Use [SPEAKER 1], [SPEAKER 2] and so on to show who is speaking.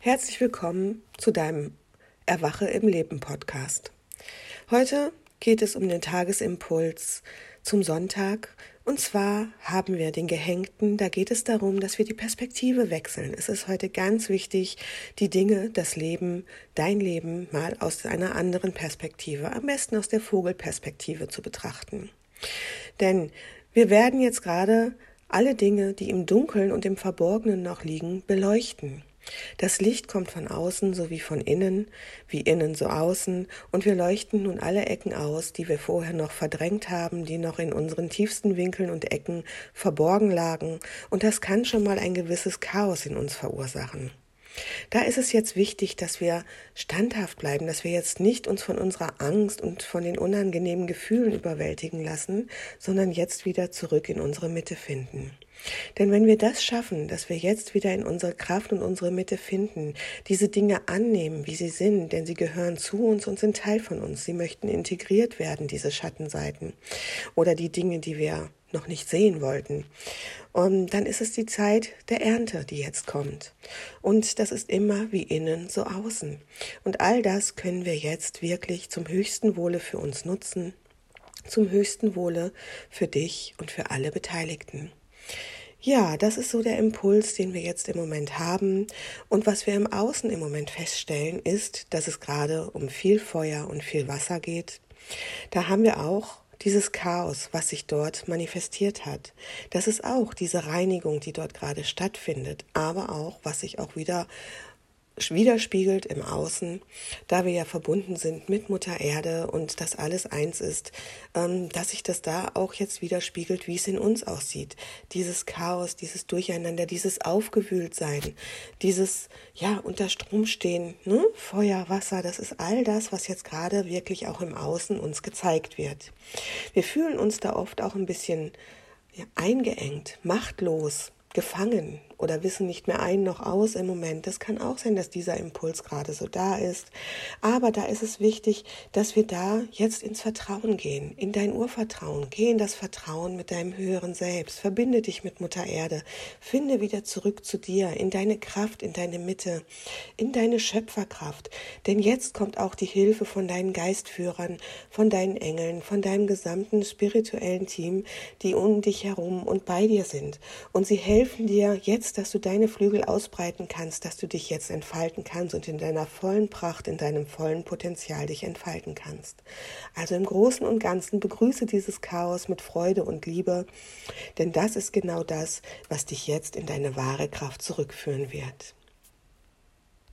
[SPEAKER 1] Herzlich willkommen zu deinem Erwache im Leben Podcast. Heute geht es um den Tagesimpuls zum Sonntag. Und zwar haben wir den Gehängten. Da geht es darum, dass wir die Perspektive wechseln. Es ist heute ganz wichtig, die Dinge, das Leben, dein Leben mal aus einer anderen Perspektive, am besten aus der Vogelperspektive zu betrachten. Denn wir werden jetzt gerade alle Dinge, die im Dunkeln und im Verborgenen noch liegen, beleuchten. Das Licht kommt von außen sowie von innen, wie innen so außen, und wir leuchten nun alle Ecken aus, die wir vorher noch verdrängt haben, die noch in unseren tiefsten Winkeln und Ecken verborgen lagen, und das kann schon mal ein gewisses Chaos in uns verursachen. Da ist es jetzt wichtig, dass wir standhaft bleiben, dass wir jetzt nicht uns von unserer Angst und von den unangenehmen Gefühlen überwältigen lassen, sondern jetzt wieder zurück in unsere Mitte finden. Denn wenn wir das schaffen, dass wir jetzt wieder in unsere Kraft und unsere Mitte finden, diese Dinge annehmen, wie sie sind, denn sie gehören zu uns und sind Teil von uns, sie möchten integriert werden, diese Schattenseiten oder die Dinge, die wir noch nicht sehen wollten. Und dann ist es die Zeit der Ernte, die jetzt kommt. Und das ist immer wie innen so außen. Und all das können wir jetzt wirklich zum höchsten Wohle für uns nutzen, zum höchsten Wohle für dich und für alle Beteiligten. Ja, das ist so der Impuls, den wir jetzt im Moment haben. Und was wir im Außen im Moment feststellen, ist, dass es gerade um viel Feuer und viel Wasser geht. Da haben wir auch dieses Chaos, was sich dort manifestiert hat. Das ist auch diese Reinigung, die dort gerade stattfindet, aber auch, was sich auch wieder widerspiegelt im Außen, da wir ja verbunden sind mit Mutter Erde und das alles eins ist, ähm, dass sich das da auch jetzt widerspiegelt, wie es in uns aussieht. Dieses Chaos, dieses Durcheinander, dieses Aufgewühltsein, dieses, ja, unter Strom stehen, ne? Feuer, Wasser, das ist all das, was jetzt gerade wirklich auch im Außen uns gezeigt wird. Wir fühlen uns da oft auch ein bisschen ja, eingeengt, machtlos, gefangen oder wissen nicht mehr ein noch aus im Moment. Das kann auch sein, dass dieser Impuls gerade so da ist. Aber da ist es wichtig, dass wir da jetzt ins Vertrauen gehen, in dein Urvertrauen. Geh in das Vertrauen mit deinem höheren Selbst. Verbinde dich mit Mutter Erde. Finde wieder zurück zu dir, in deine Kraft, in deine Mitte, in deine Schöpferkraft. Denn jetzt kommt auch die Hilfe von deinen Geistführern, von deinen Engeln, von deinem gesamten spirituellen Team, die um dich herum und bei dir sind. Und sie helfen dir jetzt, dass du deine Flügel ausbreiten kannst, dass du dich jetzt entfalten kannst und in deiner vollen Pracht, in deinem vollen Potenzial dich entfalten kannst. Also im Großen und Ganzen begrüße dieses Chaos mit Freude und Liebe, denn das ist genau das, was dich jetzt in deine wahre Kraft zurückführen wird.